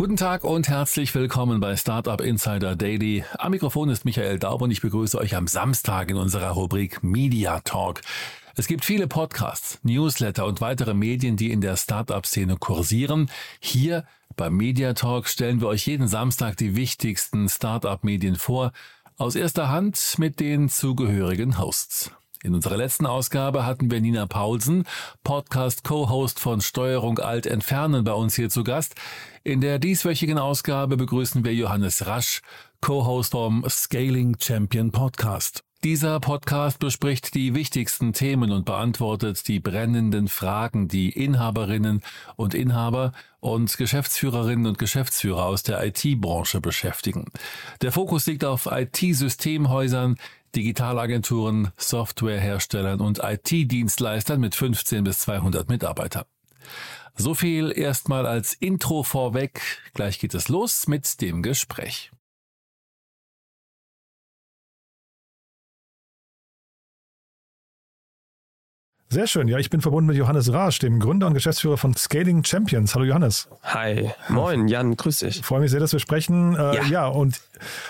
Guten Tag und herzlich willkommen bei Startup Insider Daily. Am Mikrofon ist Michael Daub und ich begrüße euch am Samstag in unserer Rubrik Media Talk. Es gibt viele Podcasts, Newsletter und weitere Medien, die in der Startup-Szene kursieren. Hier beim Media Talk stellen wir euch jeden Samstag die wichtigsten Startup-Medien vor, aus erster Hand mit den zugehörigen Hosts. In unserer letzten Ausgabe hatten wir Nina Paulsen, Podcast-Co-Host von Steuerung Alt Entfernen bei uns hier zu Gast. In der dieswöchigen Ausgabe begrüßen wir Johannes Rasch, Co-Host vom Scaling Champion Podcast. Dieser Podcast bespricht die wichtigsten Themen und beantwortet die brennenden Fragen, die Inhaberinnen und Inhaber und Geschäftsführerinnen und Geschäftsführer aus der IT-Branche beschäftigen. Der Fokus liegt auf IT-Systemhäusern, Digitalagenturen, Softwareherstellern und IT-Dienstleistern mit 15 bis 200 Mitarbeitern. So viel erstmal als Intro vorweg. Gleich geht es los mit dem Gespräch. Sehr schön. Ja, ich bin verbunden mit Johannes Rasch, dem Gründer und Geschäftsführer von Scaling Champions. Hallo Johannes. Hi. Moin, Jan, grüß dich. Ich freue mich sehr, dass wir sprechen. Äh, ja. ja, und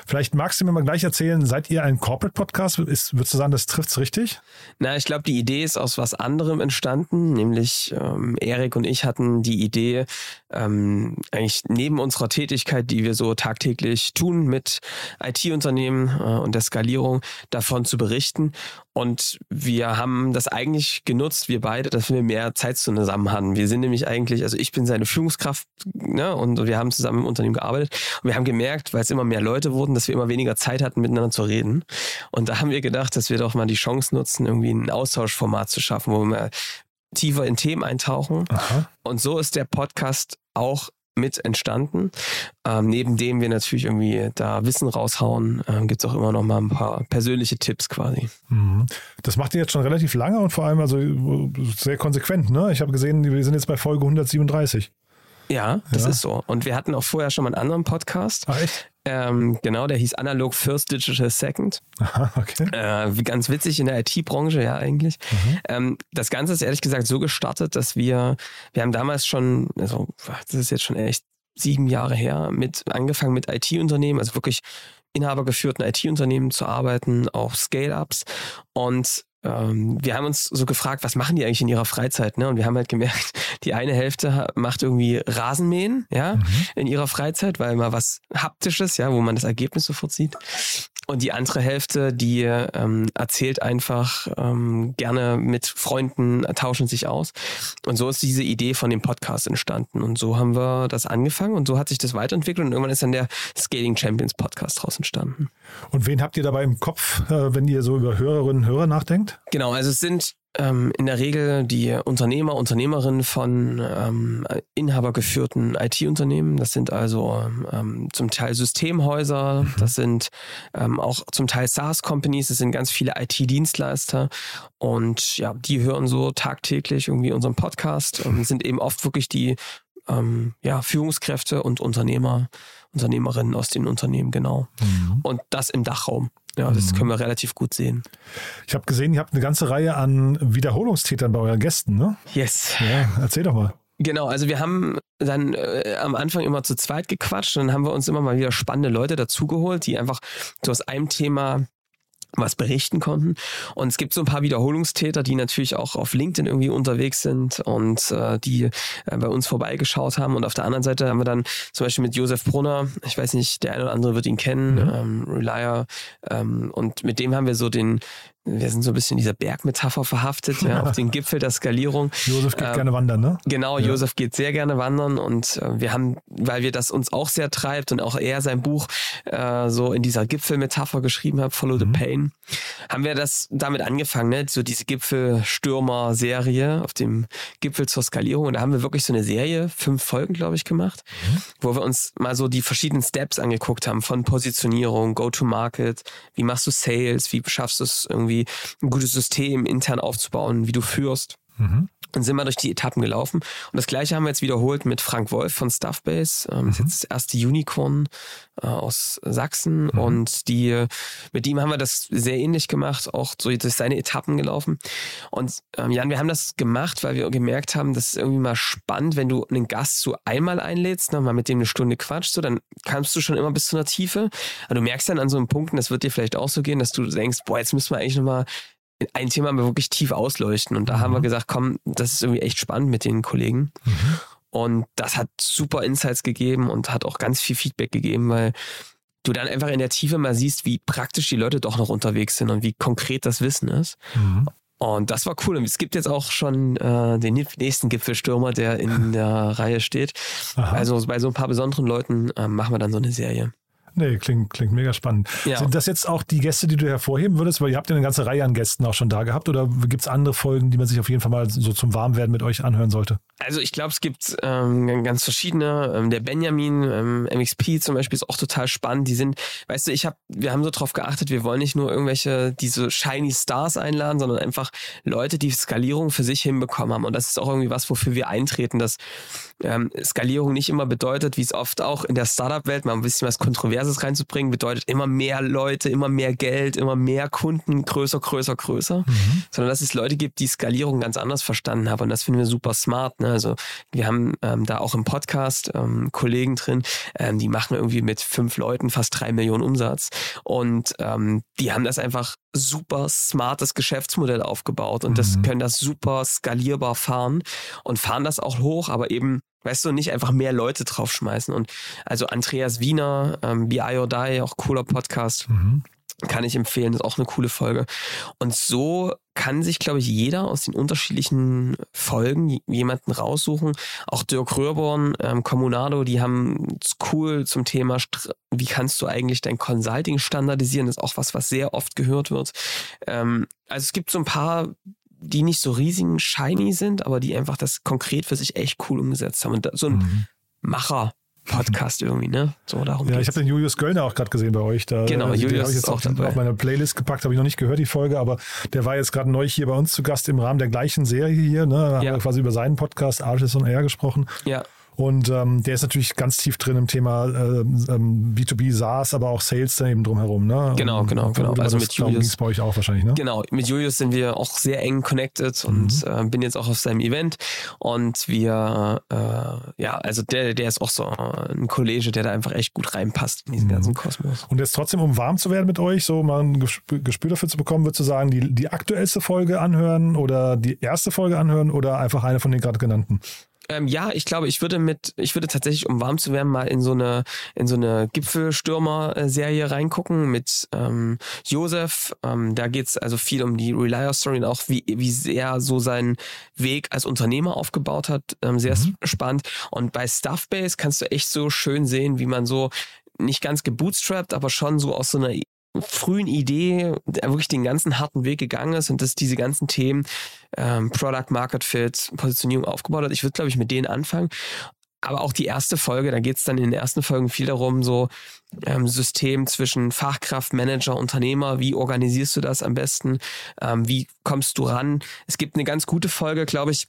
vielleicht magst du mir mal gleich erzählen, seid ihr ein Corporate Podcast? Ist, würdest du sagen, das trifft's richtig? Na, ich glaube, die Idee ist aus was anderem entstanden, nämlich ähm, Erik und ich hatten die Idee, ähm, eigentlich neben unserer Tätigkeit, die wir so tagtäglich tun mit IT-Unternehmen äh, und der Skalierung, davon zu berichten. Und wir haben das eigentlich genutzt, wir beide, dass wir mehr Zeit zusammen hatten. Wir sind nämlich eigentlich, also ich bin seine Führungskraft ne, und wir haben zusammen im Unternehmen gearbeitet. Und wir haben gemerkt, weil es immer mehr Leute wurden, dass wir immer weniger Zeit hatten, miteinander zu reden. Und da haben wir gedacht, dass wir doch mal die Chance nutzen, irgendwie ein Austauschformat zu schaffen, wo wir tiefer in Themen eintauchen. Aha. Und so ist der Podcast auch mit entstanden. Ähm, neben dem wir natürlich irgendwie da Wissen raushauen, ähm, gibt es auch immer noch mal ein paar persönliche Tipps quasi. Mhm. Das macht ihr jetzt schon relativ lange und vor allem also sehr konsequent. Ne? Ich habe gesehen, wir sind jetzt bei Folge 137. Ja, das ja. ist so. Und wir hatten auch vorher schon mal einen anderen Podcast. Ach, echt? Ähm, genau, der hieß Analog First Digital Second. Aha, okay. Äh, ganz witzig in der IT-Branche, ja, eigentlich. Mhm. Ähm, das Ganze ist ehrlich gesagt so gestartet, dass wir, wir haben damals schon, also, das ist jetzt schon echt sieben Jahre her, mit angefangen mit IT-Unternehmen, also wirklich inhabergeführten IT-Unternehmen zu arbeiten, auch Scale-Ups. Und wir haben uns so gefragt, was machen die eigentlich in ihrer Freizeit? Ne? Und wir haben halt gemerkt, die eine Hälfte macht irgendwie Rasenmähen, ja, mhm. in ihrer Freizeit, weil mal was Haptisches, ja, wo man das Ergebnis sofort sieht. Und die andere Hälfte, die ähm, erzählt einfach ähm, gerne mit Freunden, tauschen sich aus. Und so ist diese Idee von dem Podcast entstanden. Und so haben wir das angefangen und so hat sich das weiterentwickelt und irgendwann ist dann der Scaling Champions Podcast daraus entstanden. Und wen habt ihr dabei im Kopf, äh, wenn ihr so über Hörerinnen und Hörer nachdenkt? Genau, also es sind ähm, in der Regel die Unternehmer, Unternehmerinnen von ähm, inhabergeführten IT-Unternehmen. Das sind also ähm, zum Teil Systemhäuser, mhm. das sind ähm, auch zum Teil SaaS-Companies, das sind ganz viele IT-Dienstleister. Und ja, die hören so tagtäglich irgendwie unseren Podcast und sind eben oft wirklich die ähm, ja, Führungskräfte und Unternehmer, Unternehmerinnen aus den Unternehmen, genau. Mhm. Und das im Dachraum. Ja, das mhm. können wir relativ gut sehen. Ich habe gesehen, ihr habt eine ganze Reihe an Wiederholungstätern bei euren Gästen, ne? Yes. Ja, erzähl doch mal. Genau, also wir haben dann äh, am Anfang immer zu zweit gequatscht und dann haben wir uns immer mal wieder spannende Leute dazugeholt, die einfach so aus einem Thema was berichten konnten. Und es gibt so ein paar Wiederholungstäter, die natürlich auch auf LinkedIn irgendwie unterwegs sind und äh, die äh, bei uns vorbeigeschaut haben. Und auf der anderen Seite haben wir dann zum Beispiel mit Josef Brunner, ich weiß nicht, der eine oder andere wird ihn kennen, mhm. ähm, Relier, ähm, und mit dem haben wir so den wir sind so ein bisschen in dieser Bergmetapher verhaftet, ja, auf den Gipfel der Skalierung. Josef geht Ähm, gerne wandern, ne? Genau, Ja. Josef geht sehr gerne wandern und äh, wir haben, weil wir das uns auch sehr treibt und auch er sein Buch äh, so in dieser Gipfelmetapher geschrieben hat, Follow the Mhm. Pain, haben wir das damit angefangen, ne? so diese Gipfelstürmer-Serie auf dem Gipfel zur Skalierung. Und da haben wir wirklich so eine Serie, fünf Folgen, glaube ich, gemacht, Mhm. wo wir uns mal so die verschiedenen Steps angeguckt haben von Positionierung, Go-to-Market, wie machst du Sales, wie schaffst du es irgendwie ein gutes System intern aufzubauen, wie du führst. Mhm. Und sind wir durch die Etappen gelaufen. Und das gleiche haben wir jetzt wiederholt mit Frank Wolf von Stuffbase. Ähm, Das ist jetzt das erste Unicorn äh, aus Sachsen. Und die, mit ihm haben wir das sehr ähnlich gemacht, auch so durch seine Etappen gelaufen. Und ähm, Jan, wir haben das gemacht, weil wir gemerkt haben, das ist irgendwie mal spannend, wenn du einen Gast so einmal einlädst, ne, mal mit dem eine Stunde quatschst, so, dann kannst du schon immer bis zu einer Tiefe. Aber du merkst dann an so einem Punkt, und das wird dir vielleicht auch so gehen, dass du denkst, boah, jetzt müssen wir eigentlich nochmal ein Thema mal wirklich tief ausleuchten. Und da haben wir gesagt, komm, das ist irgendwie echt spannend mit den Kollegen. Und das hat super Insights gegeben und hat auch ganz viel Feedback gegeben, weil du dann einfach in der Tiefe mal siehst, wie praktisch die Leute doch noch unterwegs sind und wie konkret das Wissen ist. Mhm. Und das war cool. Und es gibt jetzt auch schon äh, den nächsten Gipfelstürmer, der in der Reihe steht. Aha. Also bei so ein paar besonderen Leuten ähm, machen wir dann so eine Serie. Nee, klingt, klingt mega spannend. Ja. Sind das jetzt auch die Gäste, die du hervorheben würdest? Weil ihr habt ja eine ganze Reihe an Gästen auch schon da gehabt. Oder gibt es andere Folgen, die man sich auf jeden Fall mal so zum Warmwerden mit euch anhören sollte? Also ich glaube, es gibt ähm, ganz verschiedene. Ähm, der Benjamin, ähm, MXP zum Beispiel ist auch total spannend. Die sind, weißt du, ich habe, wir haben so drauf geachtet, wir wollen nicht nur irgendwelche diese shiny Stars einladen, sondern einfach Leute, die Skalierung für sich hinbekommen haben. Und das ist auch irgendwie was, wofür wir eintreten, dass ähm, Skalierung nicht immer bedeutet, wie es oft auch in der Startup-Welt, mal ein bisschen was Kontroverses reinzubringen, bedeutet immer mehr Leute, immer mehr Geld, immer mehr Kunden, größer, größer, größer, sondern dass es Leute gibt, die Skalierung ganz anders verstanden haben und das finden wir super smart. Ne? Also wir haben ähm, da auch im Podcast ähm, Kollegen drin, ähm, die machen irgendwie mit fünf Leuten fast drei Millionen Umsatz und ähm, die haben das einfach super smartes Geschäftsmodell aufgebaut und das Mhm. können das super skalierbar fahren und fahren das auch hoch, aber eben Weißt du, nicht einfach mehr Leute draufschmeißen. Und also Andreas Wiener, ähm, BI or Die, auch cooler Podcast, Mhm. kann ich empfehlen, ist auch eine coole Folge. Und so kann sich, glaube ich, jeder aus den unterschiedlichen Folgen jemanden raussuchen. Auch Dirk Röhrborn, ähm, Communado, die haben es cool zum Thema, wie kannst du eigentlich dein Consulting standardisieren? Das ist auch was, was sehr oft gehört wird. Ähm, also es gibt so ein paar die nicht so riesigen shiny sind, aber die einfach das konkret für sich echt cool umgesetzt haben. Und da, so ein Mhm. Macher-Podcast irgendwie, ne? So darum Ja, ich geht's. habe den Julius Göllner auch gerade gesehen bei euch. Da, Genau, also Julius habe ich ist jetzt auch auf, dabei. auf meine Playlist gepackt, habe ich noch nicht gehört, die Folge, aber der war jetzt gerade neu hier bei uns zu Gast im Rahmen der gleichen Serie hier. Ne? Da haben Ja. wir quasi über seinen Podcast Arches on Air gesprochen. Ja, Und ähm, der ist natürlich ganz tief drin im Thema äh, ähm, B2B SaaS, aber auch Sales da eben drumherum. Ne? Genau, genau, genau. Also mit Julius- bei euch auch wahrscheinlich, ne? Genau, mit Julius sind wir auch sehr eng connected Mhm. und äh, bin jetzt auch auf seinem Event und wir, äh, ja, also der, der ist auch so ein Kollege, der da einfach echt gut reinpasst in diesen Mhm. ganzen Kosmos. Und jetzt trotzdem, um warm zu werden mit euch, so mal ein Gespür, Gespür dafür zu bekommen, würdest du sagen, die, die aktuellste Folge anhören oder die erste Folge anhören oder einfach eine von den gerade genannten? Ähm, ja, ich glaube, ich würde mit, ich würde tatsächlich, um warm zu werden, mal in so eine, in so eine Gipfelstürmer-Serie reingucken mit ähm, Josef. Ähm, da geht's also viel um die Relier-Story und auch wie, wie sehr so seinen Weg als Unternehmer aufgebaut hat. Ähm, sehr spannend. Und bei Stuffbase kannst du echt so schön sehen, wie man so nicht ganz gebootstrapped, aber schon so aus so einer frühen Idee wirklich den ganzen harten Weg gegangen ist und dass diese ganzen Themen ähm, Product Market Fit, Positionierung aufgebaut hat. Ich würde, glaube ich, mit denen anfangen. Aber auch die erste Folge, da geht es dann in den ersten Folgen viel darum, so ähm, System zwischen Fachkraft, Manager, Unternehmer, wie organisierst du das am besten, ähm, wie kommst du ran. Es gibt eine ganz gute Folge, glaube ich,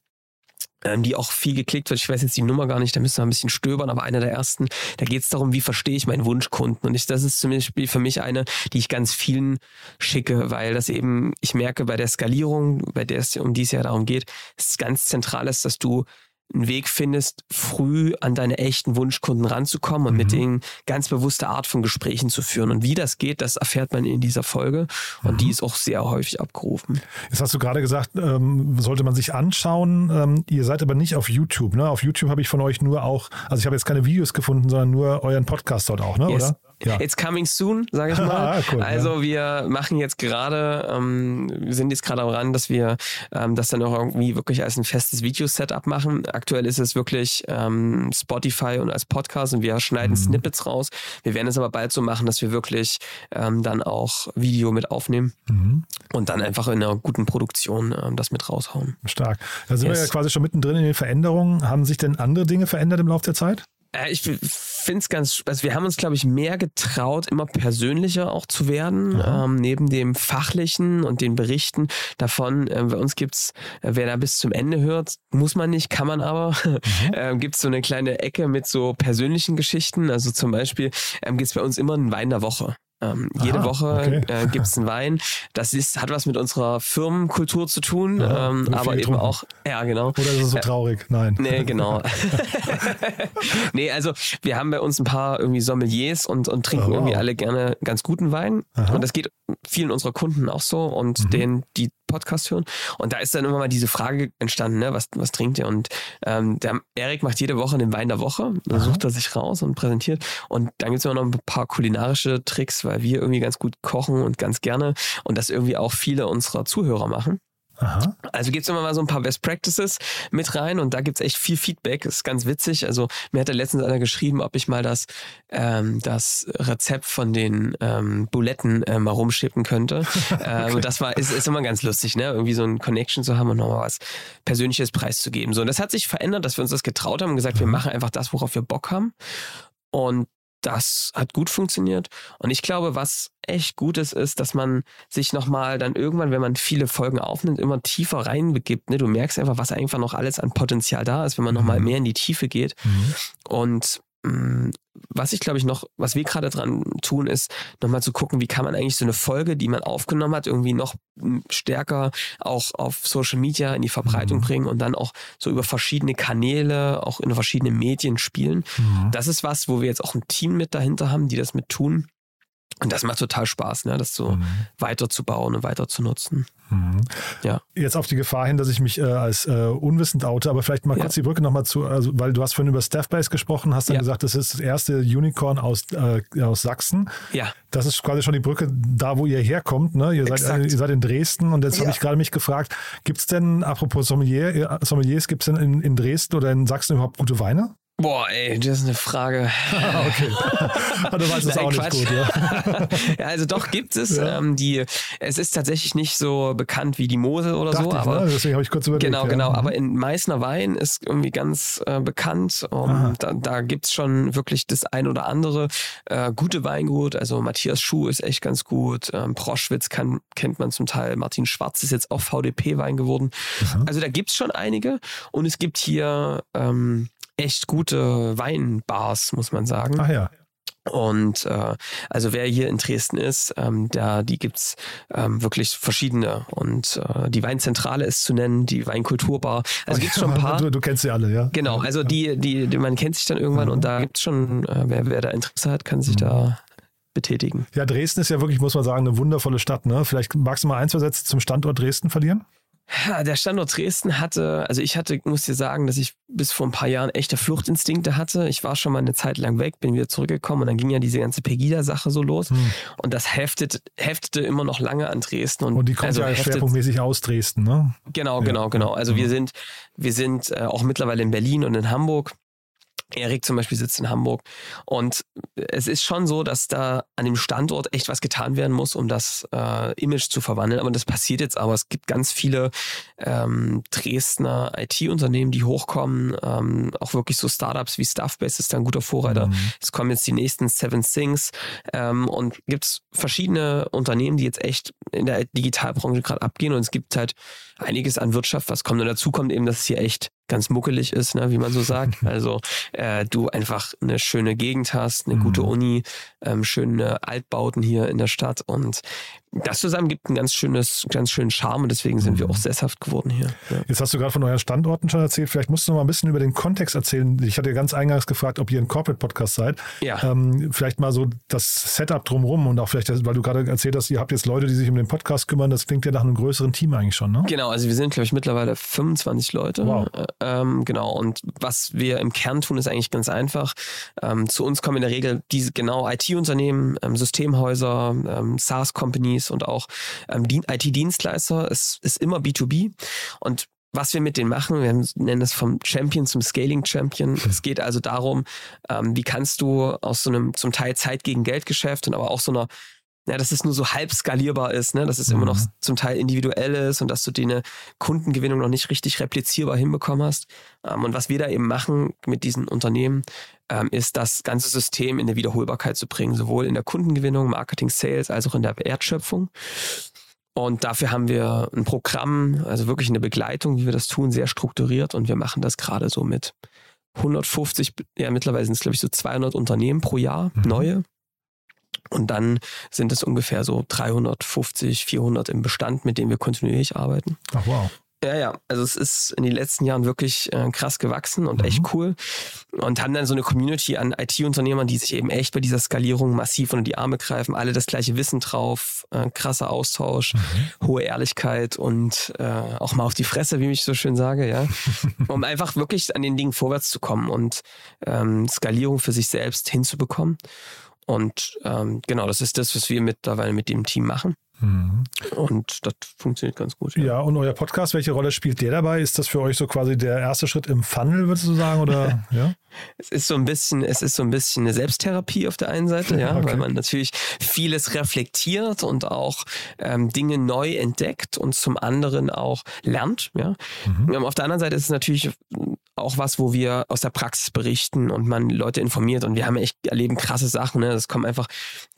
ähm, die auch viel geklickt wird. Ich weiß jetzt die Nummer gar nicht, da müssen wir ein bisschen stöbern, aber einer der ersten, da geht es darum, wie verstehe ich meinen Wunschkunden. Und ich, das ist zum Beispiel für mich eine, die ich ganz vielen schicke, weil das eben, ich merke bei der Skalierung, bei der es um die es ja darum geht, es ganz zentral ist, dass du einen Weg findest, früh an deine echten Wunschkunden ranzukommen und mit denen ganz bewusste Art von Gesprächen zu führen. Und wie das geht, das erfährt man in dieser Folge. Und die ist auch sehr häufig abgerufen. Jetzt hast du gerade gesagt, ähm, sollte man sich anschauen. Ähm, ihr seid aber nicht auf YouTube. Ne? Auf YouTube habe ich von euch nur auch, also ich habe jetzt keine Videos gefunden, sondern nur euren Podcast dort auch, ne? Yes. oder? Ja. It's coming soon, sage ich mal. Ah, cool, also wir machen jetzt gerade, ähm, wir sind jetzt gerade daran, dass wir ähm, das dann auch irgendwie wirklich als ein festes Video-Setup machen. Aktuell ist es wirklich ähm, Spotify und als Podcast und wir schneiden Mhm. Snippets raus. Wir werden es aber bald so machen, dass wir wirklich ähm, dann auch Video mit aufnehmen Mhm. und dann einfach in einer guten Produktion ähm, das mit raushauen. Stark. Da sind wir Yes. ja quasi schon mittendrin in den Veränderungen. Haben sich denn andere Dinge verändert im Laufe der Zeit? Äh, Ich finde es ganz, also wir haben uns, glaube ich, mehr getraut, immer persönlicher auch zu werden, ähm, neben dem Fachlichen und den Berichten davon. Äh, bei uns gibt's, äh, wer da bis zum Ende hört, muss man nicht, kann man aber, ähm, gibt's so eine kleine Ecke mit so persönlichen Geschichten. Also zum Beispiel ähm, gibt's bei uns immer einen Wein der Woche. Ähm, jede Aha, Woche okay. äh, gibt's einen Wein. Das ist, hat was mit unserer Firmenkultur zu tun, Aha, ähm, aber eben auch, ja genau. Oder ist es so traurig? Nein. Nee, genau. nee, also wir haben bei uns ein paar irgendwie Sommeliers und, und trinken Oh, wow. irgendwie alle gerne ganz guten Wein. Aha. Mhm. Und das geht vielen unserer Kunden auch so und denen, die Podcast hören. Und da ist dann immer mal diese Frage entstanden, ne, was, was trinkt ihr? Und ähm, der Erik macht jede Woche den Wein der Woche. Dann Aha. sucht er sich raus und präsentiert. Und dann gibt's immer noch ein paar kulinarische Tricks, weil wir irgendwie ganz gut kochen und ganz gerne und das irgendwie auch viele unserer Zuhörer machen. Aha. Also gibt's immer mal so ein paar Best Practices mit rein und da gibt's echt viel Feedback. Das ist ganz witzig. Also mir hat da letztens einer geschrieben, ob ich mal das, ähm, das Rezept von den ähm, Buletten äh, mal rumschippen könnte. ähm, und das war, ist, ist immer ganz lustig, ne? Irgendwie so ein Connection zu haben und nochmal was Persönliches preiszugeben. So, und das hat sich verändert, dass wir uns das getraut haben und gesagt, wir machen einfach das, worauf wir Bock haben. Und das hat gut funktioniert. Und ich glaube, was echt gut ist, ist, dass man sich nochmal dann irgendwann, wenn man viele Folgen aufnimmt, immer tiefer reinbegibt. Ne? Du merkst einfach, was einfach noch alles an Potenzial da ist, wenn man nochmal mehr in die Tiefe geht. Und mh, was ich glaube ich noch, was wir gerade dran tun, ist nochmal zu gucken, wie kann man eigentlich so eine Folge, die man aufgenommen hat, irgendwie noch mh, stärker auch auf Social Media in die Verbreitung bringen und dann auch so über verschiedene Kanäle, auch in verschiedene Medien spielen. Das ist was, wo wir jetzt auch ein Team mit dahinter haben, die das mit tun. Und das macht total Spaß, ne? das so weiterzubauen und weiter zu nutzen. Ja. Jetzt auf die Gefahr hin, dass ich mich äh, als äh, unwissend oute, aber vielleicht mal Ja. kurz die Brücke nochmal zu, also, weil du hast vorhin über Staffbase gesprochen, hast dann Ja. gesagt, das ist das erste Unicorn aus, äh, aus Sachsen. Ja. Das ist quasi schon die Brücke da, wo ihr herkommt. Ne? Ihr, seid, ihr seid in Dresden und jetzt habe Ja. ich gerade mich gefragt, gibt es denn, apropos Sommelier, äh, Sommeliers, gibt es denn in, in Dresden oder in Sachsen überhaupt gute Weine? Boah, ey, das ist eine Frage. Okay. Du weißt es auch Quatsch. nicht gut, ja. ja, also doch gibt es. Ja. Ähm, die, es ist tatsächlich nicht so bekannt wie die Mosel oder Dachte so, ich, aber ne? deswegen habe ich kurz überlegt. Genau, ja. genau. Mhm. Aber in Meißner Wein ist irgendwie ganz äh, bekannt. Aha. Um, da da gibt's schon wirklich das ein oder andere äh, gute Weingut. Also Matthias Schuh ist echt ganz gut. Ähm, Proschwitz kann, kennt man zum Teil. Martin Schwarz ist jetzt auch VDP-Wein geworden. Also da gibt's schon einige. Und es gibt hier ähm, echt gute Weinbars, muss man sagen. Ach ja. Und äh, also wer hier in Dresden ist, ähm, da die gibt's ähm, wirklich verschiedene. Und äh, die Weinzentrale ist zu nennen, die Weinkulturbar. Also gibt's schon ein paar. Du, du kennst sie alle, ja. Genau, also die, die, die man kennt sich dann irgendwann und da gibt's schon, äh, wer, wer da Interesse hat, kann sich da betätigen. Ja, Dresden ist ja wirklich, muss man sagen, eine wundervolle Stadt. Ne? Vielleicht magst du mal ein, zwei Sätze zum Standort Dresden verlieren? Ja, der Standort Dresden hatte, also ich hatte, muss dir sagen, dass ich bis vor ein paar Jahren echte Fluchtinstinkte hatte. Ich war schon mal eine Zeit lang weg, bin wieder zurückgekommen und dann ging ja diese ganze Pegida-Sache so los. Und das heftet, heftete immer noch lange an Dresden. Und, Und die kommt also ja heftet, schwerpunktmäßig aus Dresden, ne? Genau, Ja. genau, genau. Also wir sind, wir sind äh, auch mittlerweile in Berlin und in Hamburg. Erik zum Beispiel sitzt in Hamburg. Und es ist schon so, dass da an dem Standort echt was getan werden muss, um das äh, Image zu verwandeln. Aber das passiert jetzt aber. Es gibt ganz viele ähm, Dresdner IT-Unternehmen, die hochkommen. Ähm, auch wirklich so Startups wie Stuffbase ist da ein guter Vorreiter. Es kommen jetzt die nächsten Seven Things. Ähm, und gibt es verschiedene Unternehmen, die jetzt echt in der Digitalbranche gerade abgehen. Und es gibt halt einiges an Wirtschaft, was kommt. Und dazu kommt eben, dass es hier echt ganz muckelig ist, ne, wie man so sagt. Also äh, du einfach eine schöne Gegend hast, eine gute Uni, ähm, schöne Altbauten hier in der Stadt und das zusammen gibt ein ganz schönes, ganz schönen Charme und deswegen sind wir auch sesshaft geworden hier. Ja. Jetzt hast du gerade von euren Standorten schon erzählt. Vielleicht musst du noch mal ein bisschen über den Kontext erzählen. Ich hatte ja ganz eingangs gefragt, ob ihr ein Corporate-Podcast seid. Ja. Ähm, vielleicht mal so das Setup drumherum und auch vielleicht, weil du gerade erzählt hast, ihr habt jetzt Leute, die sich um den Podcast kümmern. Das klingt ja nach einem größeren Team eigentlich schon, ne? Genau, also wir sind, glaube ich, mittlerweile 25 Leute. Wow. Äh, Ähm, genau, und was wir im Kern tun, ist eigentlich ganz einfach. Ähm, zu uns kommen in der Regel diese genau IT-Unternehmen, ähm, Systemhäuser, ähm, SaaS-Companies und auch ähm, Dien- IT-Dienstleister. Es ist immer B2B. Und was wir mit denen machen, wir nennen das vom Champion zum Scaling Champion. Es geht also darum, ähm, wie kannst du aus so einem zum Teil Zeit gegen Geld Geschäft und aber auch so einer ja, dass es nur so halb skalierbar ist, ne? dass es immer noch Mhm. zum Teil individuell ist und dass du deine Kundengewinnung noch nicht richtig replizierbar hinbekommen hast. Ähm, und was wir da eben machen mit diesen Unternehmen, ähm, ist das ganze System in eine Wiederholbarkeit zu bringen, sowohl in der Kundengewinnung, Marketing, Sales, als auch in der Wertschöpfung. Und dafür haben wir ein Programm, also wirklich eine Begleitung, wie wir das tun, sehr strukturiert. Und wir machen das gerade so mit 150, ja mittlerweile sind es glaube ich so 200 Unternehmen pro Jahr, Mhm. neue. Und dann sind es ungefähr so 350, 400 im Bestand, mit denen wir kontinuierlich arbeiten. Ach wow. Ja, ja, also es ist in den letzten Jahren wirklich äh, krass gewachsen und Mhm. echt cool. Und haben dann so eine Community an IT-Unternehmern, die sich eben echt bei dieser Skalierung massiv unter die Arme greifen, alle das gleiche Wissen drauf, äh, krasser Austausch, hohe Ehrlichkeit und äh, auch mal auf die Fresse, wie ich so schön sage, ja. um einfach wirklich an den Dingen vorwärts zu kommen und ähm, Skalierung für sich selbst hinzubekommen. Und ähm, genau, das ist das, was wir mittlerweile mit dem Team machen. Mhm. Und das funktioniert ganz gut. Ja, und euer Podcast, welche Rolle spielt der dabei? Ist das für euch so quasi der erste Schritt im Funnel, würdest du sagen? Oder ja? Es ist so ein bisschen, es ist so ein bisschen eine Selbsttherapie auf der einen Seite, ja, Okay. weil man natürlich vieles reflektiert und auch ähm, Dinge neu entdeckt und zum anderen auch lernt, ja. Mhm. Ähm, Auf der anderen Seite ist es natürlich auch was, wo wir aus der Praxis berichten und man Leute informiert und wir haben echt erleben krasse Sachen. Ne? Es kommen einfach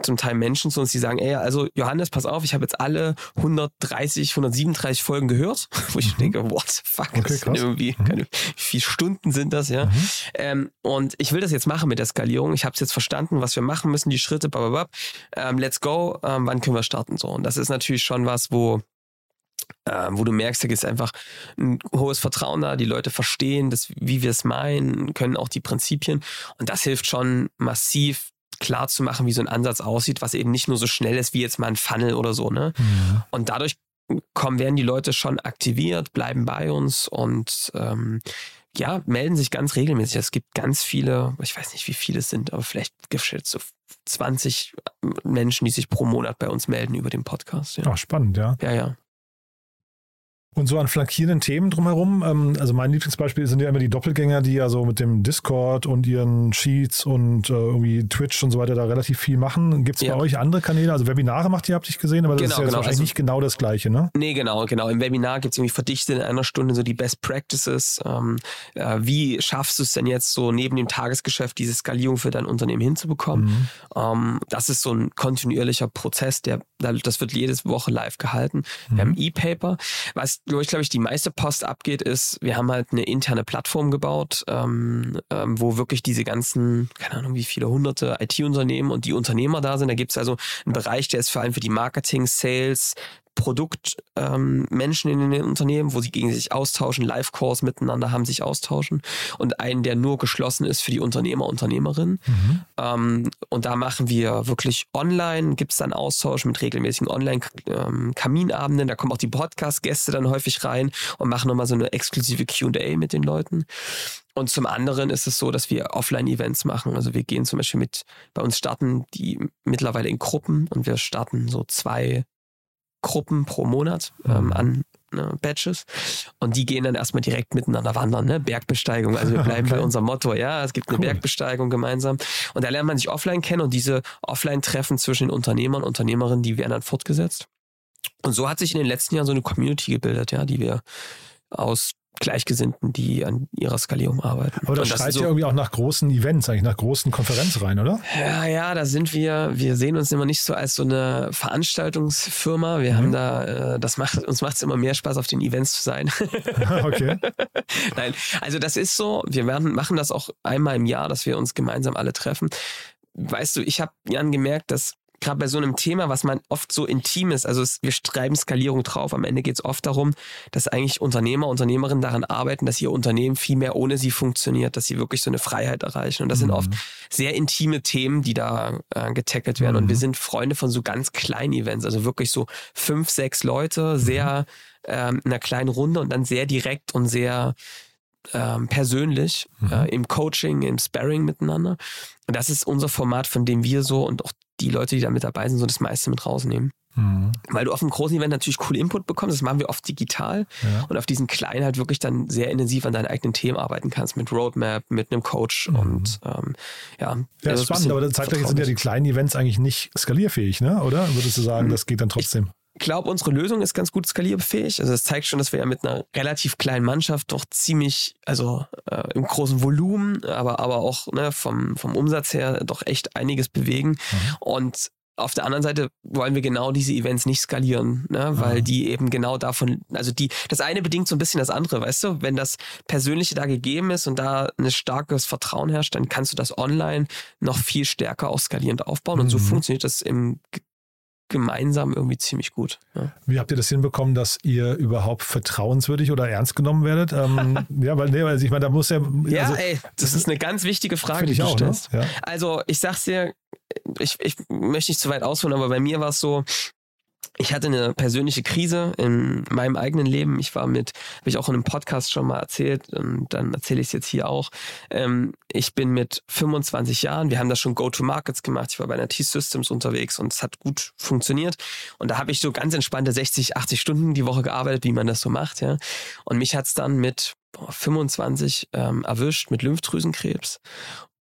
zum Teil Menschen zu uns, die sagen, ey, also Johannes, pass auf, ich habe jetzt alle 130, 137 Folgen gehört, wo ich denke, what the fuck, Mhm. Okay, das sind irgendwie, Mhm. keine, wie viele Stunden sind das, ja? Ähm, und ich will das jetzt machen mit der Skalierung. Ich habe es jetzt verstanden, was wir machen müssen, die Schritte, bababab. Ähm, let's go. Ähm, wann können wir starten? So. Und das ist natürlich schon was, wo ähm, wo du merkst, da ist einfach ein hohes Vertrauen da, die Leute verstehen, das, wie wir es meinen, können auch die Prinzipien. Und das hilft schon massiv klar zu machen, wie so ein Ansatz aussieht, was eben nicht nur so schnell ist wie jetzt mal ein Funnel oder so. Ne? Mhm. Und dadurch kommen, werden die Leute schon aktiviert, bleiben bei uns und ähm, ja, melden sich ganz regelmäßig. Es gibt ganz viele, ich weiß nicht, wie viele es sind, aber vielleicht geschätzt so 20 Menschen, die sich pro Monat bei uns melden über den Podcast. Ja, Ach, spannend, ja. ja. ja. Und so an flankierenden Themen drumherum, ähm, also mein Lieblingsbeispiel sind ja immer die Doppelgänger, die ja so mit dem Discord und ihren Sheets und äh, irgendwie Twitch und so weiter da relativ viel machen. Gibt es Ja. bei euch andere Kanäle? Also Webinare macht ihr, habt ihr gesehen, aber das Genau, ist ja genau. wahrscheinlich Also- nicht genau das Gleiche, ne? Nee, genau, genau. Im Webinar gibt es irgendwie verdichtet in einer Stunde so die Best Practices. Ähm, äh, wie schaffst du es denn jetzt so neben dem Tagesgeschäft diese Skalierung für dein Unternehmen hinzubekommen? Mhm. Ähm, das ist so ein kontinuierlicher Prozess, der, das wird jede Woche live gehalten. Wir haben E-Paper. Was, wo ich glaube ich, die meiste Post abgeht, ist, wir haben halt eine interne Plattform gebaut, ähm, ähm, wo wirklich diese ganzen, keine Ahnung, wie viele hunderte IT-Unternehmen und die Unternehmer da sind. Da gibt es also einen Bereich, der ist vor allem für die Marketing, Sales, Produktmenschen ähm, Menschen in den Unternehmen, wo sie gegen sich austauschen, Live-Calls miteinander haben, sich austauschen und einen, der nur geschlossen ist für die Unternehmer, Unternehmerinnen. Ähm, und da machen wir wirklich online, gibt es dann Austausch mit regelmäßigen Online-Kaminabenden. da kommen auch die Podcast-Gäste dann häufig rein und machen nochmal so eine exklusive QA mit den Leuten. Und zum anderen ist es so, dass wir Offline-Events machen. Also wir gehen zum Beispiel mit, bei uns starten die mittlerweile in Gruppen und wir starten so zwei Gruppen pro Monat ähm, an ne, Batches und die gehen dann erstmal direkt miteinander wandern, ne? Bergbesteigung. Also wir bleiben Okay. bei unserem Motto, ja, es gibt eine Cool. Bergbesteigung gemeinsam und da lernt man sich offline kennen und diese Offline-Treffen zwischen den Unternehmern und Unternehmerinnen, die werden dann fortgesetzt. Und so hat sich in den letzten Jahren so eine Community gebildet, ja, die wir aus Gleichgesinnten, die an ihrer Skalierung arbeiten. Aber das Und schreit ja irgendwie auch nach großen Events, eigentlich nach großen Konferenzreihen, oder? ja, ja, da sind wir, wir sehen uns immer nicht so als so eine Veranstaltungsfirma. Wir Mhm. haben da, äh, das macht, uns macht es immer mehr Spaß, auf den Events zu sein. okay. Nein, also das ist so, wir werden, machen das auch einmal im Jahr, dass wir uns gemeinsam alle treffen. Weißt du, ich habe Jan gemerkt, dass gerade bei so einem Thema, was man oft so intim ist, also es, wir schreiben Skalierung drauf, am Ende geht es oft darum, dass eigentlich Unternehmer, Unternehmerinnen daran arbeiten, dass ihr Unternehmen viel mehr ohne sie funktioniert, dass sie wirklich so eine Freiheit erreichen. Und das sind oft sehr intime Themen, die da äh, getackelt werden. Und wir sind Freunde von so ganz kleinen Events, also wirklich so fünf, sechs Leute, sehr ähm, in einer kleinen Runde und dann sehr direkt und sehr ähm, persönlich äh, im Coaching, im Sparring miteinander. Und das ist unser Format, von dem wir so und auch die Leute, die da mit dabei sind, so das meiste mit rausnehmen. Weil du auf einem großen Event natürlich cool Input bekommst, das machen wir oft digital Ja. und auf diesen kleinen halt wirklich dann sehr intensiv an deinen eigenen Themen arbeiten kannst, mit Roadmap, mit einem Coach und ähm, ja. Ja, das ist ist spannend, aber zeitgleich sind ja die kleinen Events eigentlich nicht skalierfähig, ne? oder? Würdest du sagen, das geht dann trotzdem? Ich glaube, unsere Lösung ist ganz gut skalierfähig. Also es zeigt schon, dass wir ja mit einer relativ kleinen Mannschaft doch ziemlich, also äh, im großen Volumen, aber, aber auch ne, vom, vom Umsatz her doch echt einiges bewegen. Und auf der anderen Seite wollen wir genau diese Events nicht skalieren, ne? weil die eben genau davon, also die, das eine bedingt so ein bisschen das andere, weißt du? Wenn das Persönliche da gegeben ist und da ein starkes Vertrauen herrscht, dann kannst du das online noch viel stärker auch skalierend aufbauen und so Mhm. funktioniert das im gemeinsam irgendwie ziemlich gut. Ja. Wie habt ihr das hinbekommen, dass ihr überhaupt vertrauenswürdig oder ernst genommen werdet? Ähm, ja, weil, nee, also ich meine, da muss ja. Ja, also, ey, das ist eine ganz wichtige Frage, die ich du auch, ne? stellst. Ja. Also, ich sag's dir, ich, ich möchte nicht zu weit ausholen, aber bei mir war es so, ich hatte eine persönliche Krise in meinem eigenen Leben. Ich war mit, habe ich auch in einem Podcast schon mal erzählt, und dann erzähle ich es jetzt hier auch. Ähm, ich bin mit 25 Jahren, wir haben da schon Go-to-Markets gemacht. Ich war bei einer T-Systems unterwegs und es hat gut funktioniert. Und da habe ich so ganz entspannte 60, 80 Stunden die Woche gearbeitet, wie man das so macht. Ja. Und mich hat's dann mit boah, 25 ähm, erwischt mit Lymphdrüsenkrebs.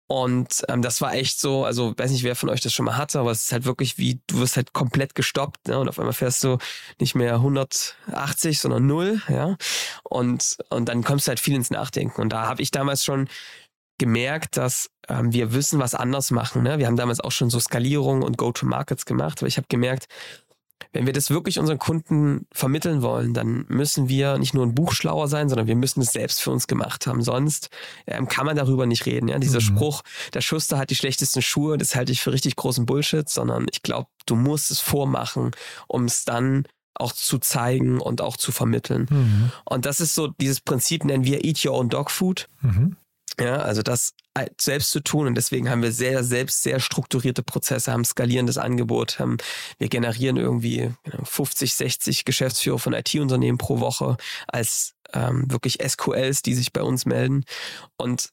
Und ähm, das war echt so, also weiß nicht, wer von euch das schon mal hatte, aber es ist halt wirklich wie, du wirst halt komplett gestoppt ne? und auf einmal fährst du nicht mehr 180, sondern null, ja. Und, und dann kommst du halt viel ins Nachdenken. Und da habe ich damals schon gemerkt, dass ähm, wir wissen, was anders machen. Ne? Wir haben damals auch schon so Skalierung und Go-to-Markets gemacht, aber ich habe gemerkt, wenn wir das wirklich unseren Kunden vermitteln wollen, dann müssen wir nicht nur ein Buch schlauer sein, sondern wir müssen es selbst für uns gemacht haben. Sonst ähm, kann man darüber nicht reden. Ja? Dieser Mhm. Spruch, der Schuster hat die schlechtesten Schuhe, das halte ich für richtig großen Bullshit, sondern ich glaube, du musst es vormachen, um es dann auch zu zeigen und auch zu vermitteln. Mhm. Und das ist so, dieses Prinzip nennen wir Eat Your Own Dog Food. Mhm. Ja, also das selbst zu tun und deswegen haben wir sehr, selbst sehr strukturierte Prozesse, haben skalierendes Angebot, haben, wir generieren irgendwie genau, 50, 60 Geschäftsführer von IT-Unternehmen pro Woche als ähm, wirklich SQLs, die sich bei uns melden und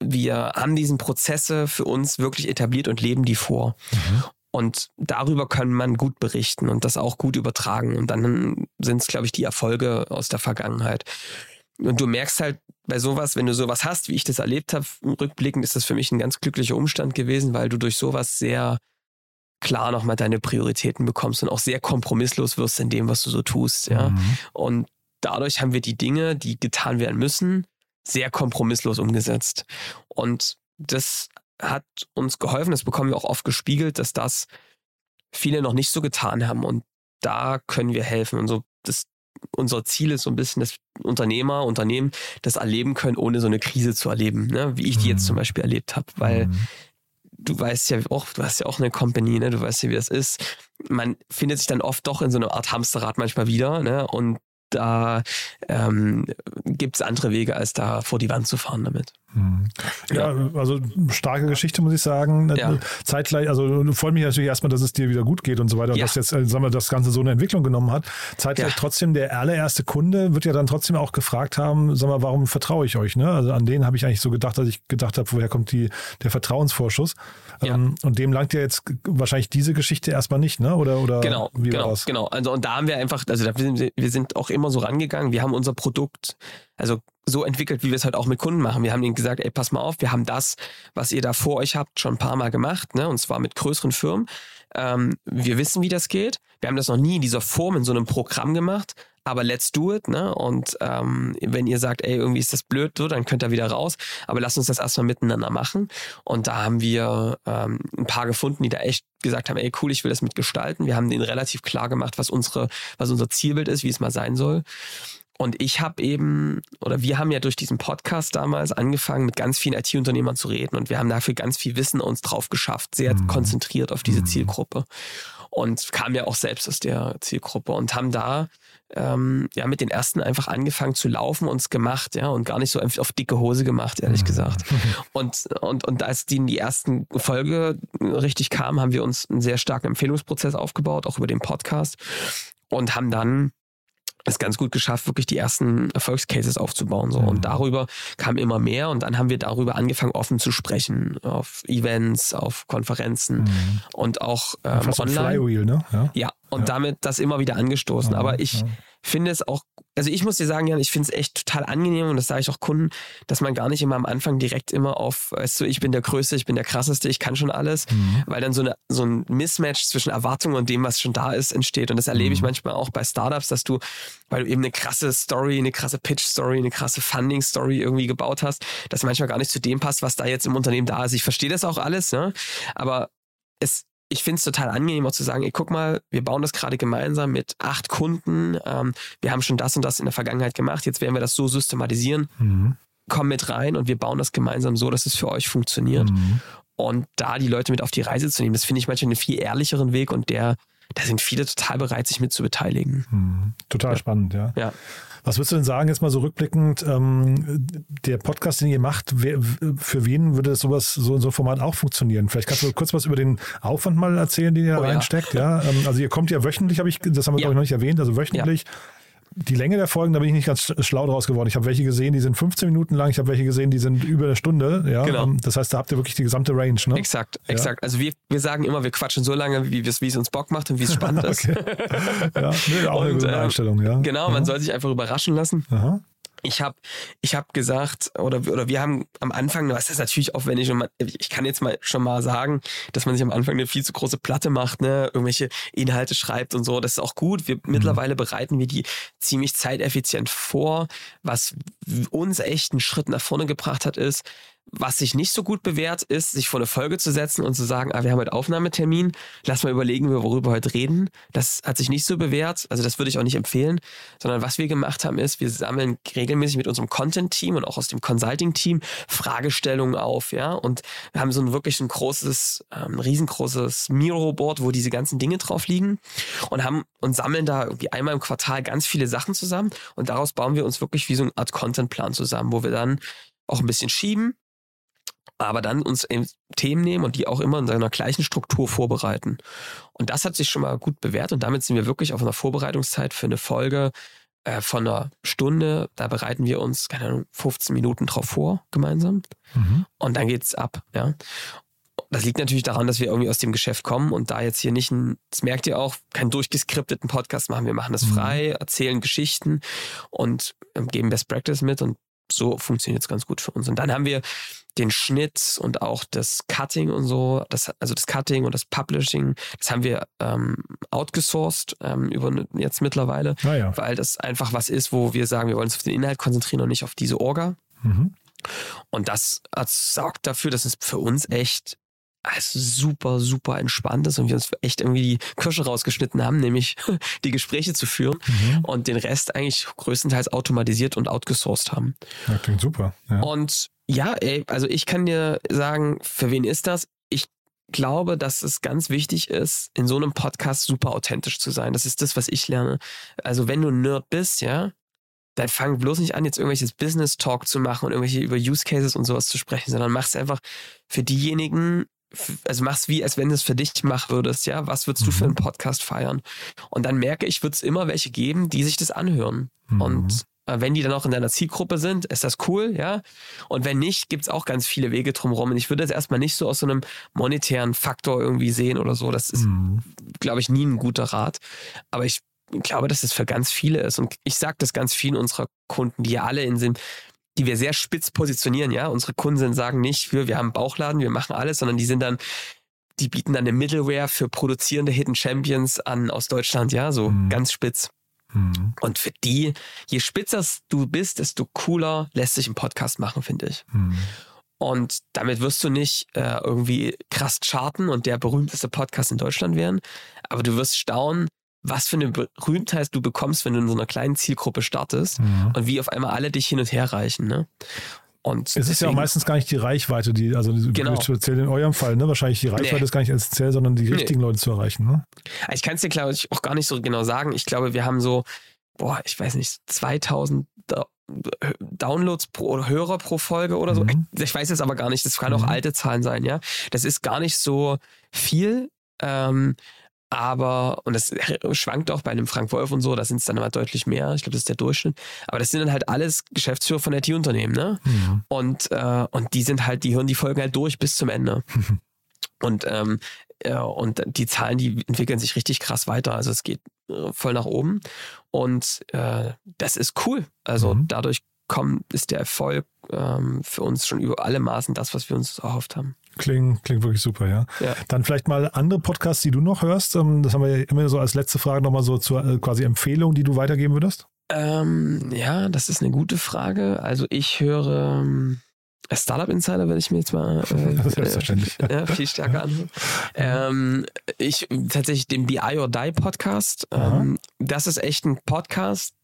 wir haben diesen Prozesse für uns wirklich etabliert und leben die vor. Und darüber kann man gut berichten und das auch gut übertragen. Und dann sind es, glaube ich, die Erfolge aus der Vergangenheit. Und du merkst halt bei sowas, wenn du sowas hast, wie ich das erlebt habe, rückblickend ist das für mich ein ganz glücklicher Umstand gewesen, weil du durch sowas sehr klar nochmal deine Prioritäten bekommst und auch sehr kompromisslos wirst in dem, was du so tust. Ja. Mhm. Und dadurch haben wir die Dinge, die getan werden müssen, sehr kompromisslos umgesetzt. Und das hat uns geholfen, das bekommen wir auch oft gespiegelt, dass das viele noch nicht so getan haben. Und da können wir helfen. Und so das, unser Ziel ist so ein bisschen, dass Unternehmer, Unternehmen das erleben können, ohne so eine Krise zu erleben, ne? wie ich die jetzt Mhm. zum Beispiel erlebt habe. Weil Mhm. du weißt ja auch, du hast ja auch eine Company, ne? Du weißt ja, wie das ist. Man findet sich dann oft doch in so einer Art Hamsterrad manchmal wieder, ne? Und da ähm, gibt es andere Wege, als da vor die Wand zu fahren damit. Ja, also starke Geschichte, muss ich sagen. Ja. Zeitgleich, also freut mich natürlich erstmal, dass es dir wieder gut geht und so weiter und Ja. dass jetzt, äh, sagen wir, das Ganze so eine Entwicklung genommen hat. Zeitgleich Ja. trotzdem, der allererste Kunde wird ja dann trotzdem auch gefragt haben, sag mal, warum vertraue ich euch? Ne? Also an den habe ich eigentlich so gedacht, dass ich gedacht habe, woher kommt die, der Vertrauensvorschuss? Ähm, und dem langt ja jetzt wahrscheinlich diese Geschichte erstmal nicht, ne? Oder, oder Genau, wie genau, das? genau. Also und da haben wir einfach, also da wir sind auch immer so rangegangen. Wir haben unser Produkt, also so entwickelt, wie wir es halt auch mit Kunden machen. Wir haben ihnen gesagt, ey, pass mal auf, wir haben das, was ihr da vor euch habt, schon ein paar Mal gemacht, ne? Und zwar mit größeren Firmen. Ähm, wir wissen, wie das geht. Wir haben das noch nie in dieser Form, in so einem Programm gemacht. Aber let's do it, ne? Und ähm, wenn ihr sagt, ey, irgendwie ist das blöd, so, dann könnt ihr wieder raus. Aber lasst uns das erstmal miteinander machen. Und da haben wir ähm, ein paar gefunden, die da echt gesagt haben, ey, cool, ich will das mitgestalten. Wir haben denen relativ klar gemacht, was unsere, was unser Zielbild ist, wie es mal sein soll. Und ich habe eben, oder wir haben ja durch diesen Podcast damals angefangen, mit ganz vielen IT-Unternehmern zu reden. Und wir haben dafür ganz viel Wissen uns drauf geschafft, sehr Mhm. konzentriert auf diese Mhm. Zielgruppe. Und kamen ja auch selbst aus der Zielgruppe und haben da ähm, ja mit den ersten einfach angefangen zu laufen und es gemacht, ja, und gar nicht so einfach auf dicke Hose gemacht, ehrlich Mhm. gesagt. Und, und, und als die in die ersten Folge richtig kamen, haben wir uns einen sehr starken Empfehlungsprozess aufgebaut, auch über den Podcast. Und haben dann es ganz gut geschafft, wirklich die ersten Erfolgscases aufzubauen. So. Mhm. Und darüber kam immer mehr und dann haben wir darüber angefangen, offen zu sprechen, auf Events, auf Konferenzen Mhm. und auch ähm, Fast online. Flywheel, ne? Ja. Ja, und Ja. damit das immer wieder angestoßen. Ja, Aber ich ja. finde es auch, also ich muss dir sagen, Jan, ich finde es echt total angenehm und das sage ich auch Kunden, dass man gar nicht immer am Anfang direkt immer auf, weißt du, ich bin der Größte, ich bin der Krasseste, ich kann schon alles, Mhm. weil dann so, eine, so ein Mismatch zwischen Erwartungen und dem, was schon da ist, entsteht. Und das erlebe ich Mhm. manchmal auch bei Startups, dass du, weil du eben eine krasse Story, eine krasse Pitch-Story, eine krasse Funding-Story irgendwie gebaut hast, dass manchmal gar nicht zu dem passt, was da jetzt im Unternehmen da ist. Ich verstehe das auch alles, ne? aber es, ich finde es total angenehm auch zu sagen, ey, guck mal, wir bauen das gerade gemeinsam mit acht Kunden. Ähm, wir haben schon das und das in der Vergangenheit gemacht. Jetzt werden wir das so systematisieren. Mhm. Komm mit rein und wir bauen das gemeinsam so, dass es für euch funktioniert. Mhm. Und da die Leute mit auf die Reise zu nehmen, das finde ich manchmal einen viel ehrlicheren Weg und der, da sind viele total bereit, sich mit zu beteiligen. Mhm. Total spannend, ja. Ja. Was würdest du denn sagen, jetzt mal so rückblickend, ähm, der Podcast, den ihr macht, wer, für wen würde sowas, so, so ein Format auch funktionieren? Vielleicht kannst du kurz was über den Aufwand mal erzählen, den ihr Oh ja. reinsteckt. Ja. Ähm, also ihr kommt ja wöchentlich, habe ich, das haben wir Ja. glaube ich noch nicht erwähnt, also wöchentlich. Die Länge der Folgen, da bin ich nicht ganz sch- schlau draus geworden. Ich habe welche gesehen, die sind 15 Minuten lang, ich habe welche gesehen, die sind über eine Stunde. Ja. Genau. Ähm, Das heißt, da habt ihr wirklich die gesamte Range, ne? Exakt, Ja. exakt. Also wir, wir sagen immer, wir quatschen so lange, wie es uns Bock macht und wie es spannend ist. Ja, nee, auch eine Und, gute ähm, Einstellung, ja. Genau, man ja. soll sich einfach überraschen lassen. Aha. Ich habe ich hab gesagt, oder, oder wir haben am Anfang, was ist natürlich aufwendig, und man, ich kann jetzt mal schon mal sagen, dass man sich am Anfang eine viel zu große Platte macht, ne, irgendwelche Inhalte schreibt und so, das ist auch gut. Wir, Mittlerweile bereiten wir die ziemlich zeiteffizient vor. Was uns echt einen Schritt nach vorne gebracht hat, ist, was sich nicht so gut bewährt, ist, sich vor eine Folge zu setzen und zu sagen, ah, wir haben heute Aufnahmetermin, lass mal überlegen, worüber wir heute reden. Das hat sich nicht so bewährt, also das würde ich auch nicht empfehlen, sondern was wir gemacht haben, ist, wir sammeln regelmäßig mit unserem Content-Team und auch aus dem Consulting-Team Fragestellungen auf, ja, und wir haben so ein wirklich ein großes, ähm, riesengroßes Miro-Board, wo diese ganzen Dinge drauf liegen. Und haben und sammeln da irgendwie einmal im Quartal ganz viele Sachen zusammen. Und daraus bauen wir uns wirklich wie so eine Art Content-Plan zusammen, wo wir dann auch ein bisschen schieben, aber dann uns eben Themen nehmen und die auch immer in seiner gleichen Struktur vorbereiten. Und das hat sich schon mal gut bewährt und damit sind wir wirklich auf einer Vorbereitungszeit für eine Folge äh, von einer Stunde. Da bereiten wir uns, keine Ahnung, 15 Minuten drauf vor, gemeinsam. Mhm. Und dann geht's ab, ja. Das liegt natürlich daran, dass wir irgendwie aus dem Geschäft kommen und da jetzt hier nicht ein, das merkt ihr auch, keinen durchgeskripteten Podcast machen. Wir machen das Mhm. frei, erzählen Geschichten und ähm, geben Best Practice mit und so funktioniert es ganz gut für uns. Und dann haben wir den Schnitt und auch das Cutting und so, das, also das Cutting und das Publishing, das haben wir ähm, outgesourced ähm, über jetzt mittlerweile, Naja. weil das einfach was ist, wo wir sagen, wir wollen uns auf den Inhalt konzentrieren und nicht auf diese Orga. Mhm. Und das hat, sorgt dafür, dass es für uns echt also super, super entspannt ist und wir uns echt irgendwie die Kirsche rausgeschnitten haben, nämlich die Gespräche zu führen Mhm. und den Rest eigentlich größtenteils automatisiert und outgesourced haben. Ja, klingt super. Ja. Und ja, ey, also ich kann dir sagen, für wen ist das? Ich glaube, dass es ganz wichtig ist, in so einem Podcast super authentisch zu sein. Das ist das, was ich lerne. Also wenn du ein Nerd bist, ja, dann fang bloß nicht an, jetzt irgendwelches Business Talk zu machen und irgendwelche über Use Cases und sowas zu sprechen, sondern mach's einfach für diejenigen, also mach's wie, als wenn du es für dich machen würdest, ja. Was würdest du für einen Podcast feiern? Und dann merke ich, wird es immer welche geben, die sich das anhören. Mhm. Und wenn die dann auch in deiner Zielgruppe sind, ist das cool, ja. Und wenn nicht, gibt's auch ganz viele Wege drumherum. Und ich würde das erstmal nicht so aus so einem monetären Faktor irgendwie sehen oder so. Das ist, Mhm. glaube ich, nie ein guter Rat. Aber ich glaube, dass es für ganz viele ist. Und ich sage das ganz vielen unserer Kunden, die ja alle in sind, die wir sehr spitz positionieren, ja. Unsere Kunden sagen nicht, wir, wir haben einen Bauchladen, wir machen alles, sondern die sind dann, die bieten dann eine Middleware für produzierende Hidden Champions an aus Deutschland, ja, so Mhm. ganz spitz. Mhm. Und für die, je spitzer du bist, desto cooler lässt sich ein Podcast machen, finde ich. Mhm. Und damit wirst du nicht äh, irgendwie krass charten und der berühmteste Podcast in Deutschland werden. Aber du wirst staunen, was für eine Berühmtheit du bekommst, wenn du in so einer kleinen Zielgruppe startest Mhm. und wie auf einmal alle dich hin und her reichen. Ne? Und Es ist ja auch meistens gar nicht die Reichweite, die, also Genau. speziell in eurem Fall, ne? Wahrscheinlich die Reichweite Nee. ist gar nicht essentiell, sondern die richtigen Leute zu erreichen. Ne? Ich kann es dir, glaube ich, auch gar nicht so genau sagen. Ich glaube, wir haben so, boah, ich weiß nicht, 2000 Da- Downloads pro oder Hörer pro Folge oder so. Mhm. Ich, ich weiß jetzt aber gar nicht, das kann auch Mhm. alte Zahlen sein, ja. Das ist gar nicht so viel, ähm, aber, und das schwankt auch bei einem Frank Wolf und so, da sind es dann immer deutlich mehr. Ich glaube, das ist der Durchschnitt. Aber das sind dann halt alles Geschäftsführer von IT-Unternehmen, ne? Mhm. Und, äh, und die sind halt, die hören die Folgen halt durch bis zum Ende. und, ähm, ja, und die Zahlen, die entwickeln sich richtig krass weiter. Also es geht äh, voll nach oben. Und äh, das ist cool. Also Mhm. dadurch kommt, ist der Erfolg ähm, für uns schon über alle Maßen das, was wir uns erhofft haben. Klingt, klingt wirklich super, ja. Ja. Dann vielleicht mal andere Podcasts, die du noch hörst. Ähm, Das haben wir ja immer so als letzte Frage nochmal so zur äh, quasi Empfehlung, die du weitergeben würdest. Ähm, ja, das ist eine gute Frage. Also ich höre ähm, Startup Insider, werde ich mir jetzt mal äh, Selbstverständlich. äh, ja, viel stärker anhören. Ähm, ich tatsächlich den BI or Die Podcast. Ähm, das ist echt ein Podcast.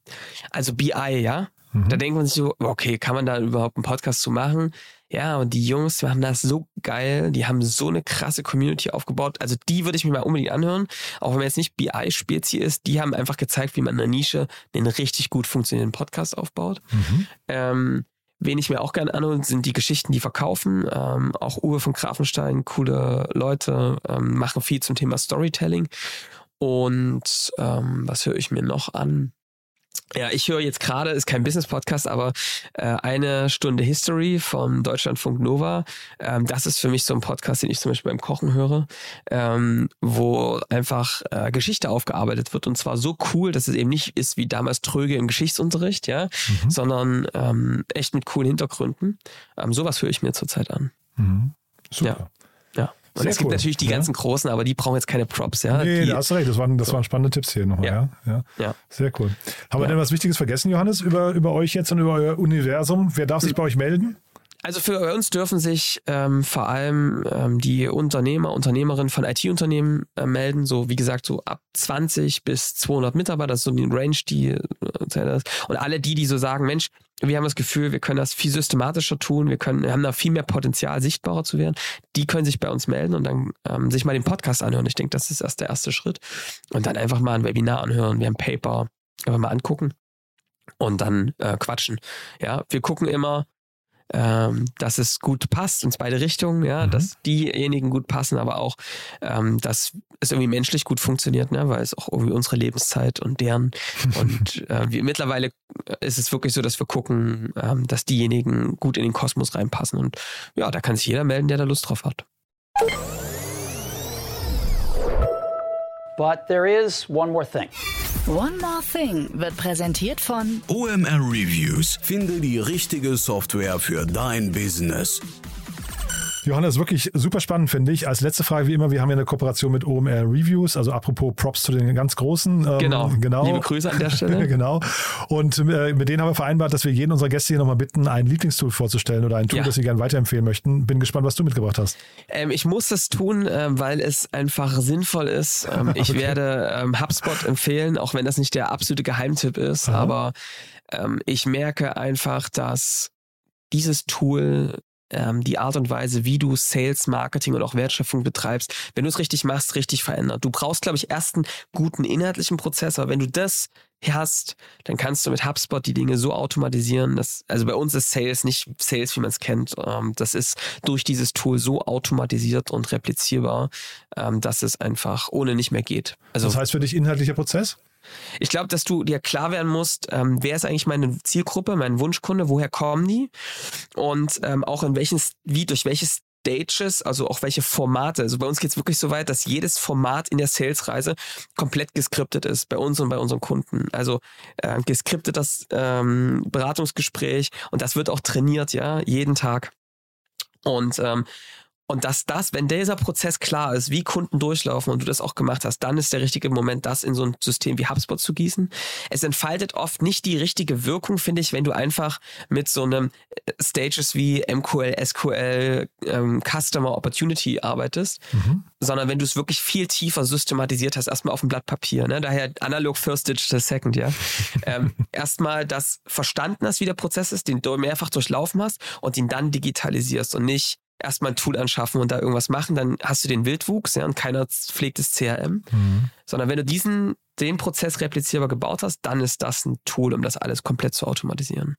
Also BI, ja. Mhm. Da denkt man sich so, okay, kann man da überhaupt einen Podcast zu machen? Ja, und die Jungs die machen das so geil. Die haben so eine krasse Community aufgebaut. Also die würde ich mir mal unbedingt anhören. Auch wenn man jetzt nicht BI-Spezi ist. Die haben einfach gezeigt, wie man in der Nische einen richtig gut funktionierenden Podcast aufbaut. Mhm. Ähm, wen ich mir auch gerne anhöre, sind die Geschichten, die verkaufen. Ähm, auch Uwe von Grafenstein, coole Leute, ähm, machen viel zum Thema Storytelling. Und ähm, was höre ich mir noch an? Ja, ich höre jetzt gerade, ist kein Business-Podcast, aber äh, eine Stunde History vom Deutschlandfunk Nova. Ähm, das ist für mich so ein Podcast, den ich zum Beispiel beim Kochen höre, ähm, wo einfach äh, Geschichte aufgearbeitet wird und zwar so cool, dass es eben nicht ist wie damals tröge im Geschichtsunterricht, ja, Mhm. sondern ähm, echt mit coolen Hintergründen. Ähm, sowas höre ich mir zurzeit an. Mhm. Super. Ja. Und Sehr es gibt cool. natürlich die Ja. ganzen großen, aber die brauchen jetzt keine Props, ja. nee, die, da hast du recht. Das waren, das waren spannende Tipps hier nochmal. Ja. Ja. Ja. Sehr cool. Haben wir denn was Wichtiges vergessen, Johannes, über, über euch jetzt und über euer Universum? Wer darf sich bei euch melden? Also für uns dürfen sich ähm, vor allem ähm, die Unternehmer, Unternehmerinnen von IT-Unternehmen äh, melden. So wie gesagt, so ab 20 bis 200 Mitarbeiter, das ist so die Range, die äh, und alle die, die so sagen, Mensch, wir haben das Gefühl, wir können das viel systematischer tun, wir können, wir haben da viel mehr Potenzial, sichtbarer zu werden. Die können sich bei uns melden und dann ähm, sich mal den Podcast anhören. Ich denke, das ist erst der erste Schritt. Und dann einfach mal ein Webinar anhören, wir haben Paper, einfach mal angucken und dann äh, quatschen. Ja, wir gucken immer, ähm, dass es gut passt ins beide Richtungen, ja, Mhm. dass diejenigen gut passen, aber auch, ähm, dass es irgendwie menschlich gut funktioniert, ne, weil es auch irgendwie unsere Lebenszeit und deren und äh, wir, mittlerweile ist es wirklich so, dass wir gucken, ähm, dass diejenigen gut in den Kosmos reinpassen und ja, da kann sich jeder melden, der da Lust drauf hat. But there is one more thing. One More Thing wird präsentiert von OMR Reviews. Finde die richtige Software für dein Business. Johannes, wirklich super spannend, finde ich. Als letzte Frage, wie immer, wir haben ja eine Kooperation mit OMR Reviews, also apropos Props zu den ganz Großen. Ähm, Genau. genau. Liebe Grüße an der Stelle. genau. Und äh, mit denen haben wir vereinbart, dass wir jeden unserer Gäste hier nochmal bitten, ein Lieblingstool vorzustellen oder ein Tool, Ja. das sie gerne weiterempfehlen möchten. Bin gespannt, was du mitgebracht hast. Ähm, ich muss das tun, äh, weil es einfach sinnvoll ist. Ähm, ich Okay. werde ähm, HubSpot empfehlen, auch wenn das nicht der absolute Geheimtipp ist. Aha. Aber ähm, ich merke einfach, dass dieses Tool ähm, die Art und Weise, wie du Sales, Marketing und auch Wertschöpfung betreibst, wenn du es richtig machst, richtig verändert. Du brauchst, glaube ich, erst einen guten inhaltlichen Prozess, aber wenn du das hast, dann kannst du mit HubSpot die Dinge so automatisieren, dass, also bei uns ist Sales nicht Sales, wie man es kennt. Ähm, das ist durch dieses Tool so automatisiert und replizierbar, ähm, dass es einfach ohne nicht mehr geht. Also Das heißt für dich inhaltlicher Prozess? ich glaube, dass du dir klar werden musst, ähm, wer ist eigentlich meine Zielgruppe, mein Wunschkunde, woher kommen die und ähm, auch in welchen, wie durch welche Stages, also auch welche Formate. Also bei uns geht es wirklich so weit, dass jedes Format in der Sales-Reise komplett geskriptet ist, bei uns und bei unseren Kunden. Also äh, geskriptet das ähm, Beratungsgespräch und das wird auch trainiert, ja, jeden Tag. Und ähm, Und dass das, wenn dieser Prozess klar ist, wie Kunden durchlaufen und du das auch gemacht hast, dann ist der richtige Moment, das in so ein System wie HubSpot zu gießen. Es entfaltet oft nicht die richtige Wirkung, finde ich, wenn du einfach mit so einem äh, Stages wie MQL, SQL, ähm, Customer Opportunity arbeitest, mhm. sondern wenn du es wirklich viel tiefer systematisiert hast, erstmal auf dem Blatt Papier. Ne? Daher analog first, digital second, ja. ähm, erstmal das verstanden hast, wie der Prozess ist, den du mehrfach durchlaufen hast und ihn dann digitalisierst und nicht erstmal ein Tool anschaffen und da irgendwas machen, dann hast du den Wildwuchs ja, und keiner pflegt das CRM. Mhm. Sondern wenn du diesen, den Prozess replizierbar gebaut hast, dann ist das ein Tool, um das alles komplett zu automatisieren.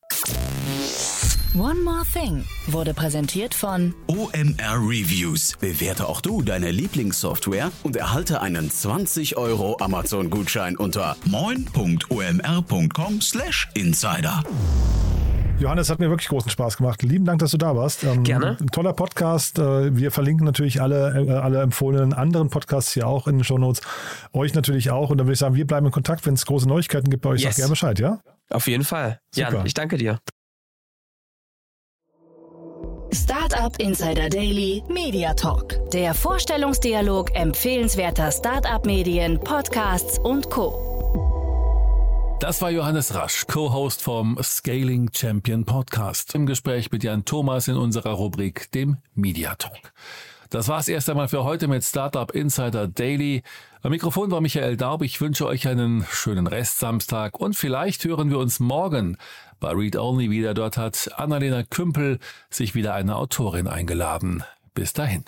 One More Thing wurde präsentiert von OMR Reviews. Bewerte auch du deine Lieblingssoftware und erhalte einen 20 Euro Amazon-Gutschein unter moin.omr.com/insider. Johannes, hat mir wirklich großen Spaß gemacht. Lieben Dank, dass du da warst. Ähm, Gerne. Ein toller Podcast. Äh, wir verlinken natürlich alle, äh, alle empfohlenen anderen Podcasts hier auch in den Shownotes. Euch natürlich auch. Und dann würde ich sagen, wir bleiben in Kontakt. Wenn es große Neuigkeiten gibt bei euch, yes. sag gerne Bescheid, ja? Auf jeden Fall. Super. Jan, ich danke dir. Startup Insider Daily Media Talk. Der Vorstellungsdialog empfehlenswerter Startup-Medien, Podcasts und Co. Das war Johannes Rasch, Co-Host vom Scaling Champion Podcast, im Gespräch mit Jan Thomas in unserer Rubrik, dem Media Talk. Das war's erst einmal für heute mit Startup Insider Daily. Am Mikrofon war Michael Daub. Ich wünsche euch einen schönen Rest Samstag und vielleicht hören wir uns morgen bei Read Only wieder. Dort hat Annalena Kümpel sich wieder eine Autorin eingeladen. Bis dahin.